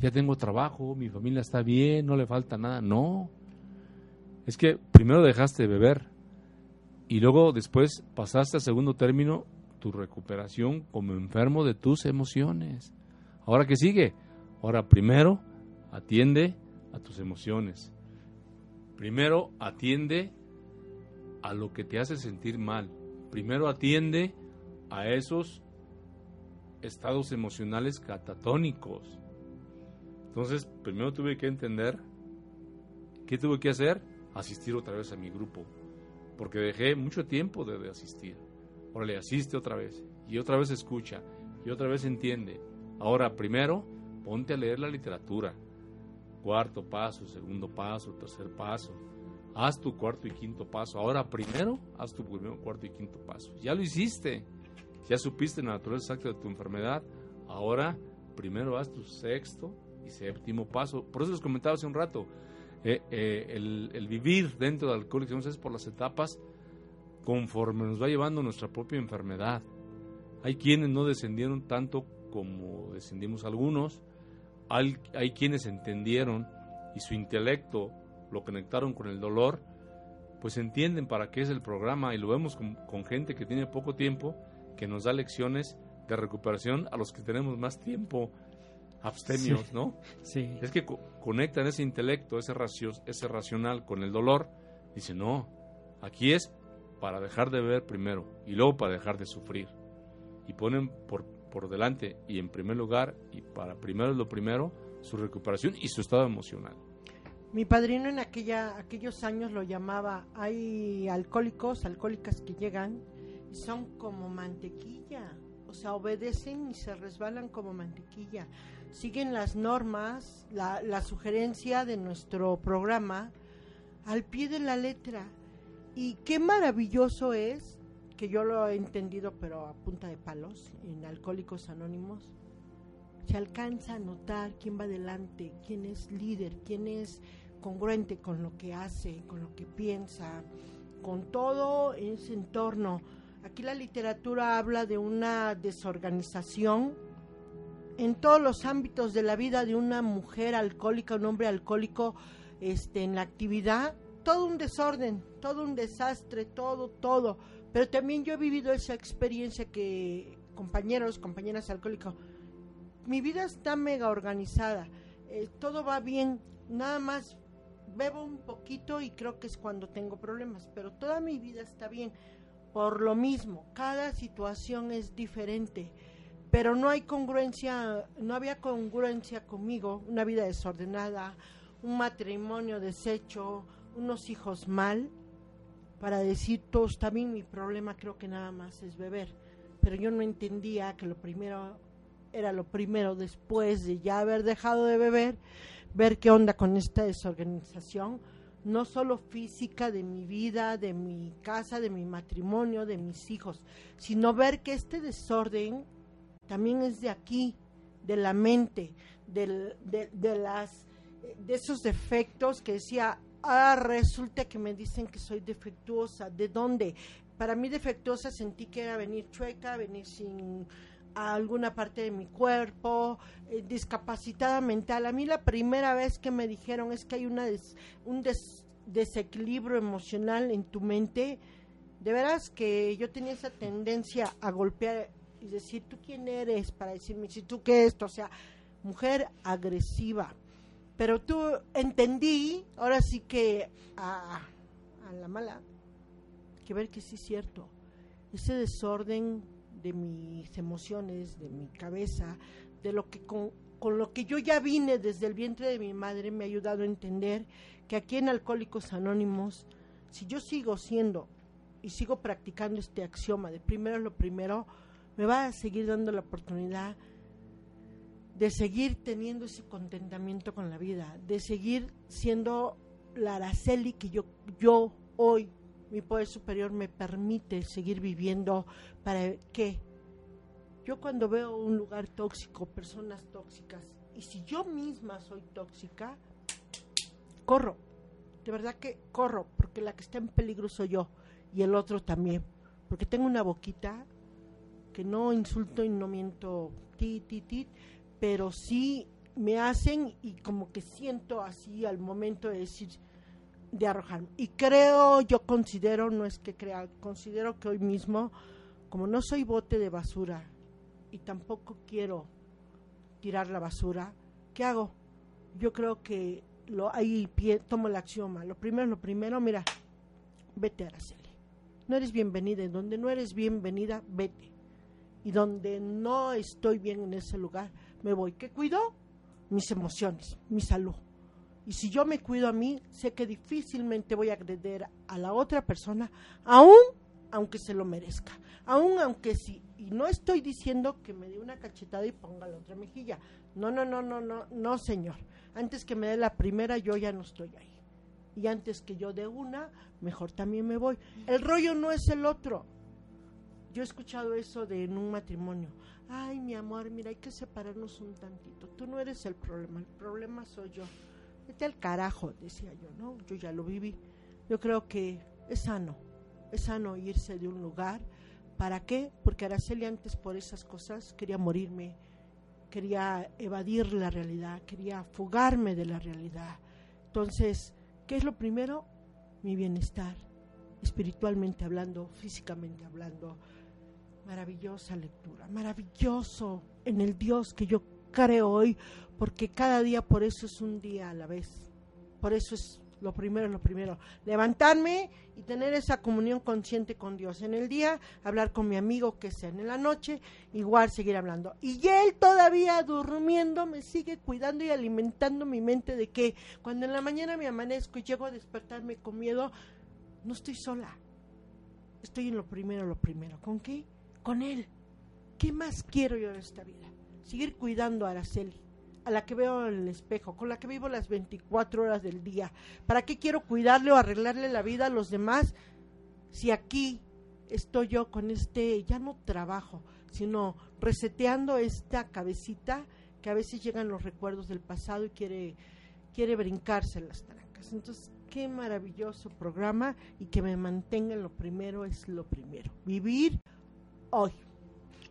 Ya tengo trabajo, mi familia está bien, no le falta nada. No, es que primero dejaste de beber y luego después pasaste a segundo término tu recuperación como enfermo de tus emociones. Ahora qué sigue? Ahora primero atiende a tus emociones. Primero atiende a lo que te hace sentir mal. Primero atiende a esos estados emocionales catatónicos. Entonces, primero tuve que entender qué tuve que hacer, asistir otra vez a mi grupo, porque dejé mucho tiempo de, de asistir. Órale, asiste otra vez. Y otra vez escucha. Y otra vez entiende. Ahora, primero, ponte a leer la literatura. Cuarto paso, segundo paso, tercer paso. Haz tu cuarto y quinto paso. Ahora, primero, haz tu primero, cuarto y quinto paso. Ya lo hiciste. Ya supiste la naturaleza exacta de tu enfermedad. Ahora, primero haz tu sexto y séptimo paso. Por eso les comentaba hace un rato. Eh, eh, el, vivir dentro del alcohólico es por las etapas conforme nos va llevando nuestra propia enfermedad. Hay quienes no descendieron tanto como descendimos algunos, hay, hay quienes entendieron y su intelecto lo conectaron con el dolor, pues entienden para qué es el programa y lo vemos con, con gente que tiene poco tiempo, que nos da lecciones de recuperación a los que tenemos más tiempo abstemios, Sí. ¿no? Sí. Es que co- conectan ese intelecto, ese, racio- ese racional con el dolor. Dice, no, aquí es para dejar de beber primero y luego para dejar de sufrir. Y ponen por, por delante y en primer lugar, y para primero lo primero, su recuperación y su estado emocional. Mi padrino en aquella, aquellos años lo llamaba, hay alcohólicos, alcohólicas que llegan y son como mantequilla, o sea, obedecen y se resbalan como mantequilla, siguen las normas, la, la sugerencia de nuestro programa al pie de la letra. Y qué maravilloso es, que yo lo he entendido pero a punta de palos, en Alcohólicos Anónimos, se alcanza a notar quién va adelante, quién es líder, quién es congruente con lo que hace, con lo que piensa, con todo ese entorno. Aquí la literatura habla de una desorganización en todos los ámbitos de la vida de una mujer alcohólica, un hombre alcohólico, este, en la actividad, todo un desorden, todo un desastre, todo, todo. Pero también yo he vivido esa experiencia que compañeros, compañeras alcohólicos, mi vida está mega organizada, eh, todo va bien, nada más bebo un poquito y creo que es cuando tengo problemas, pero toda mi vida está bien. Por lo mismo, cada situación es diferente, pero no hay congruencia, no había congruencia conmigo, una vida desordenada, un matrimonio deshecho, unos hijos mal, para decir todo está bien, mi problema creo que nada más es beber. Pero yo no entendía que lo primero era lo primero después de ya haber dejado de beber, ver qué onda con esta desorganización, no solo física de mi vida, de mi casa, de mi matrimonio, de mis hijos, sino ver que este desorden también es de aquí, de la mente, del- de, de las de esos defectos que decía, ah, resulta que me dicen que soy defectuosa, ¿de dónde? Para mí defectuosa sentí que era venir chueca, venir sin alguna parte de mi cuerpo, eh, discapacitada mental. A mí la primera vez que me dijeron es que hay una des- un des- desequilibrio emocional en tu mente, de veras que yo tenía esa tendencia a golpear y decir, ¿tú quién eres? Para decirme, si tú qué esto, o sea, mujer agresiva. Pero tú entendí, ahora sí que a, a la mala, que ver que sí es cierto, ese desorden de mis emociones, de mi cabeza, de lo que con, lo que yo ya vine desde el vientre de mi madre, me ha ayudado a entender que aquí en Alcohólicos Anónimos, si yo sigo siendo y sigo practicando este axioma de primero lo primero, me va a seguir dando la oportunidad de seguir teniendo ese contentamiento con la vida, de seguir siendo la Araceli que yo, yo hoy, mi poder superior, me permite seguir viviendo para que yo cuando veo un lugar tóxico, personas tóxicas, y si yo misma soy tóxica, corro, de verdad que corro, porque la que está en peligro soy yo y el otro también, porque tengo una boquita que no insulto y no miento, ti, ti, ti, pero sí me hacen y como que siento así al momento de decir, de arrojarme. Y creo, yo considero, no es que crea, considero que hoy mismo, como no soy bote de basura y tampoco quiero tirar la basura, ¿qué hago? Yo creo que lo ahí pie, tomo el axioma. Lo primero, lo primero, mira, vete Araceli. No eres bienvenida. En donde no eres bienvenida, vete. Y donde no estoy bien en ese lugar, me voy. ¿Qué cuido? Mis emociones, mi salud. Y si yo me cuido a mí, sé que difícilmente voy a agredir a la otra persona, aún aunque se lo merezca. Aún aunque sí. Y no estoy diciendo que me dé una cachetada y ponga la otra mejilla. No, no, no, no, no, no, señor. Antes que me dé la primera, yo ya no estoy ahí. Y antes que yo dé una, mejor también me voy. El rollo no es el otro. Yo he escuchado eso de en un matrimonio. Ay, mi amor, mira, hay que separarnos un tantito. Tú no eres el problema, el problema soy yo. Vete al carajo, decía yo, ¿no? Yo ya lo viví. Yo creo que es sano, es sano irse de un lugar. ¿Para qué? Porque Araceli antes por esas cosas quería morirme, quería evadir la realidad, quería fugarme de la realidad. Entonces, ¿qué es lo primero? Mi bienestar, espiritualmente hablando, físicamente hablando. Maravillosa lectura, maravilloso en el Dios que yo creo hoy, porque cada día por eso es un día a la vez. Por eso es lo primero, lo primero. Levantarme y tener esa comunión consciente con Dios. En el día, hablar con mi amigo que sea. En la noche, igual seguir hablando. Y él todavía durmiendo me sigue cuidando y alimentando mi mente de que cuando en la mañana me amanezco y llego a despertarme con miedo, no estoy sola. Estoy en lo primero, lo primero. ¿Con qué? Con él. ¿Qué más quiero yo de esta vida? Seguir cuidando a Araceli a la que veo en el espejo, con la que vivo las 24 horas del día. ¿Para qué quiero cuidarle o arreglarle la vida a los demás si aquí estoy yo con este, ya no trabajo, sino reseteando esta cabecita que a veces llegan los recuerdos del pasado y quiere, quiere brincarse en las trancas? Entonces, qué maravilloso programa y que me mantenga en lo primero es lo primero. Vivir hoy.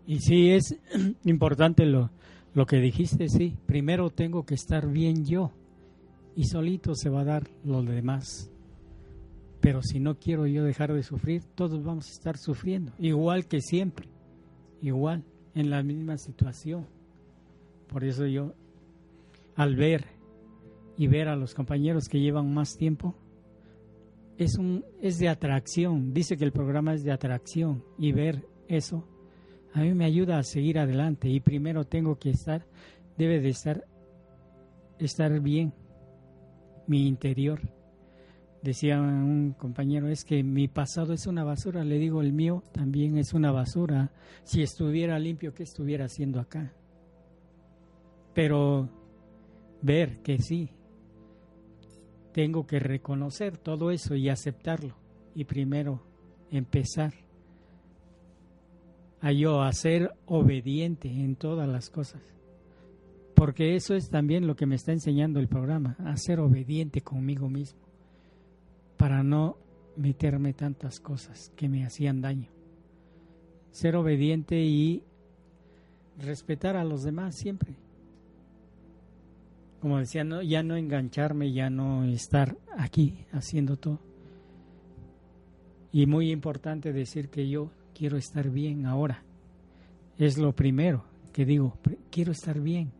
Y sí, es importante lo, lo que dijiste, sí. Primero tengo que estar bien yo y solito se va a dar lo demás. Pero si no quiero yo dejar de sufrir, todos vamos a estar sufriendo, igual que siempre, igual, en la misma situación. Por eso yo, al ver y ver a los compañeros que llevan más tiempo, es, un, es de atracción. Dice que el programa es de atracción y ver eso a mí me ayuda a seguir adelante y primero tengo que estar, debe de estar, estar bien mi interior. Decía un compañero, es que mi pasado es una basura, le digo, el mío también es una basura. Si estuviera limpio, ¿qué estuviera haciendo acá? Pero ver que sí, tengo que reconocer todo eso y aceptarlo y primero empezar a yo a ser obediente en todas las cosas. Porque eso es también lo que me está enseñando el programa, a ser obediente conmigo mismo, para no meterme tantas cosas que me hacían daño. Ser obediente y respetar a los demás siempre. Como decía, no, ya no engancharme, ya no estar aquí haciendo todo. Y muy importante decir que yo quiero estar bien ahora. Es lo primero que digo, quiero estar bien,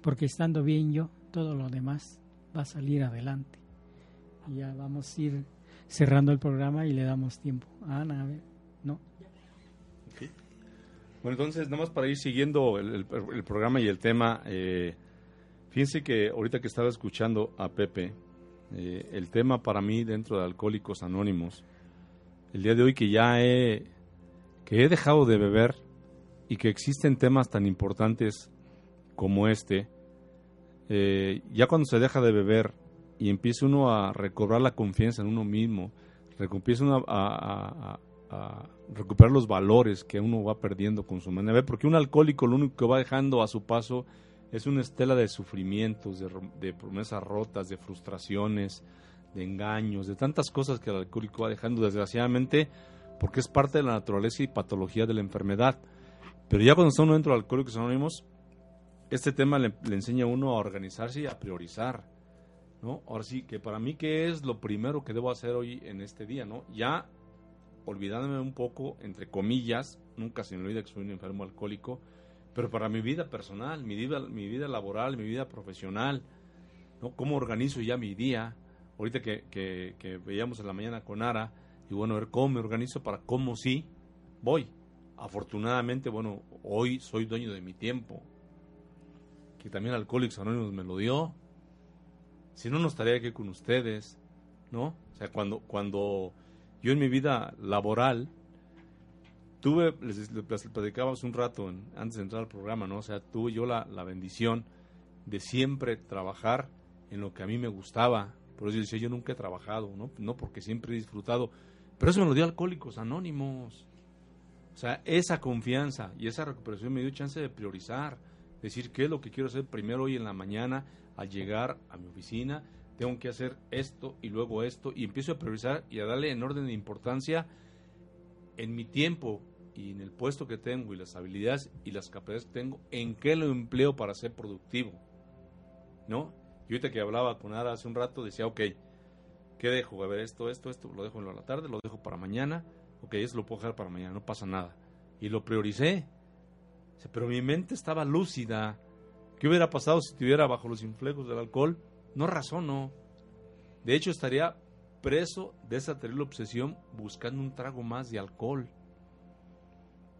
porque estando bien yo, todo lo demás va a salir adelante. Y ya vamos a ir cerrando el programa y le damos tiempo. Ana, a ver, ¿no? Bueno, entonces, nada más para ir siguiendo el, programa y el tema, eh, fíjense que ahorita que estaba escuchando a Pepe, eh, el tema para mí dentro de Alcohólicos Anónimos, el día de hoy que ya he, que he dejado de beber y que existen temas tan importantes como este, eh, ya cuando se deja de beber y empieza uno a recobrar la confianza en uno mismo, empieza uno a, recuperar los valores que uno va perdiendo con su manera de porque un alcohólico lo único que va dejando a su paso es una estela de sufrimientos, de, promesas rotas, de frustraciones, de engaños, de tantas cosas que el alcohólico va dejando. Desgraciadamente porque es parte de la naturaleza y patología de la enfermedad. Pero ya cuando está uno dentro de Alcohólicos Anónimos, este tema le, le enseña a uno a organizarse y a priorizar ¿no? Ahora sí, que para mí, ¿qué es lo primero que debo hacer hoy en este día, no? Ya olvidándome un poco, entre comillas, nunca se me olvida que soy un enfermo alcohólico, pero para mi vida personal, mi vida, mi vida laboral, mi vida profesional, ¿no? ¿Cómo organizo ya mi día? Ahorita que, que, que veíamos en la mañana con Ara, y bueno, a ver cómo me organizo para cómo sí voy. Afortunadamente, bueno, hoy soy dueño de mi tiempo, que también Alcohólicos Anónimos me lo dio, si no, no estaría aquí con ustedes, ¿no? O sea, cuando, cuando yo en mi vida laboral tuve, les, les platicábamos un rato antes de entrar al programa, ¿no? O sea, tuve yo la, la, bendición de siempre trabajar en lo que a mí me gustaba. Por eso yo decía, yo nunca he trabajado, ¿no? No porque siempre he disfrutado. Pero eso me lo dio Alcohólicos Anónimos. O sea, esa confianza y esa recuperación me dio chance de priorizar, decir qué es lo que quiero hacer primero hoy en la mañana, al llegar a mi oficina, tengo que hacer esto y luego esto, y empiezo a priorizar y a darle en orden de importancia en mi tiempo y en el puesto que tengo y las habilidades y las capacidades que tengo, en qué lo empleo para ser productivo. ¿No? Y ahorita que hablaba con Ara hace un rato, decía, ok, ¿qué dejo? A ver, esto, esto, esto, lo dejo en la tarde, lo dejo para mañana, ok, eso lo puedo dejar para mañana, no pasa nada. Y lo prioricé. Pero mi mente estaba lúcida, ¿Qué hubiera pasado si estuviera bajo los influjos del alcohol? No razono. De hecho, estaría preso de esa terrible obsesión buscando un trago más de alcohol.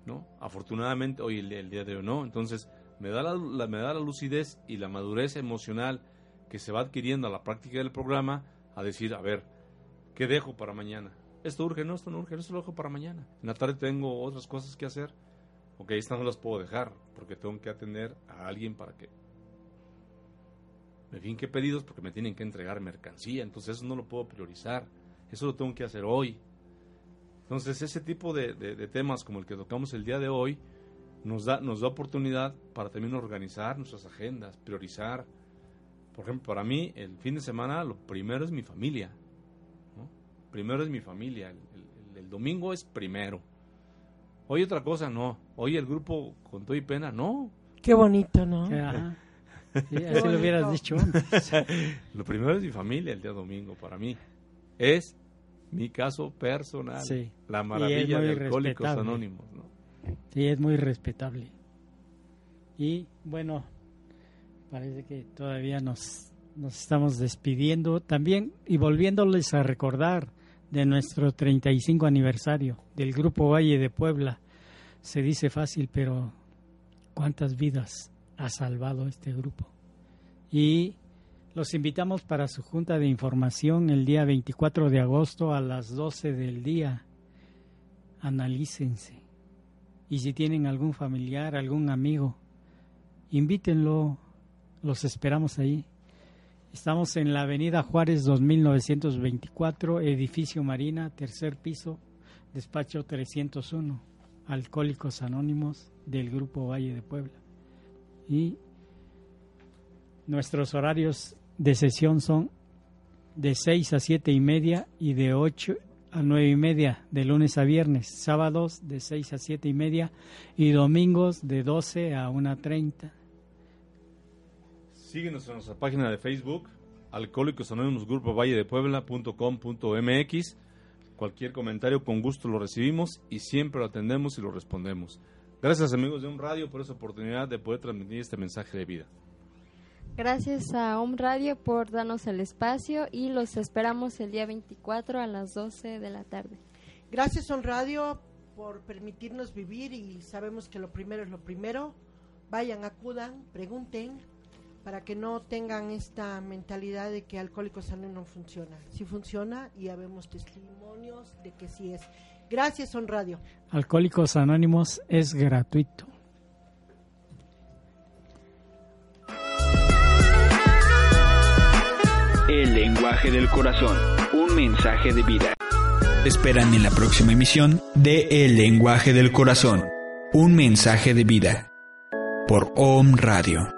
¿No? Afortunadamente, hoy el, día de hoy no. Entonces, me da la, me da la lucidez y la madurez emocional que se va adquiriendo a la práctica del programa a decir, a ver, ¿qué dejo para mañana? Esto urge, no, esto no urge, esto lo dejo para mañana. En la tarde tengo otras cosas que hacer ok, estas no las puedo dejar porque tengo que atender a alguien para que me finque pedidos porque me tienen que entregar mercancía, entonces eso no lo puedo priorizar, eso lo tengo que hacer hoy. Entonces ese tipo de, temas como el que tocamos el día de hoy nos da, nos da oportunidad para también organizar nuestras agendas, priorizar. Por ejemplo, para mí el fin de semana lo primero es mi familia. Primero es mi familia, el domingo es primero Hoy otra cosa, no. Hoy el grupo con todo y pena, no. Qué bonito, ¿no? Sí, así lo hubieras dicho lo primero es mi familia el día domingo para mí. Es mi caso personal. Sí. La maravilla de Alcohólicos Anónimos, ¿no? Sí, es muy respetable. Y bueno, parece que todavía nos, nos estamos despidiendo también y volviéndoles a recordar de nuestro 35 aniversario del Grupo Valle de Puebla. Se dice fácil, pero ¿cuántas vidas ha salvado este grupo? Y los invitamos para su junta de información el día 24 de agosto a las 12 del día. Analícense. Y si tienen algún familiar, algún amigo, invítenlo. Los esperamos ahí. Estamos en la Avenida Juárez 2924, edificio Marina, tercer piso, despacho 301, Alcohólicos Anónimos del Grupo Valle de Puebla. Y nuestros horarios de sesión son de 6 a 7 y media y de 8 a nueve y media de lunes a viernes, sábados de 6 a siete y media y domingos de 12 a 1.30. Síguenos en nuestra página de Facebook, Alcohólicos Anónimos Grupo Valle de Puebla.com.mx. Cualquier comentario con gusto lo recibimos y siempre lo atendemos y lo respondemos. Gracias amigos de un radio por esa oportunidad de poder transmitir este mensaje de vida. Gracias a Home Radio por darnos el espacio y los esperamos el día 24 a las 12 de la tarde. Gracias On Radio por permitirnos vivir y sabemos que lo primero es lo primero. Vayan, acudan, pregunten para que no tengan esta mentalidad de que Alcohólicos Anónimos no funciona. Sí funciona y habemos testimonios de que sí es. Gracias On Radio. Alcohólicos Anónimos es gratuito. El lenguaje del corazón, un mensaje de vida. Esperan en la próxima emisión de El lenguaje del corazón, un mensaje de vida. Por OM Radio.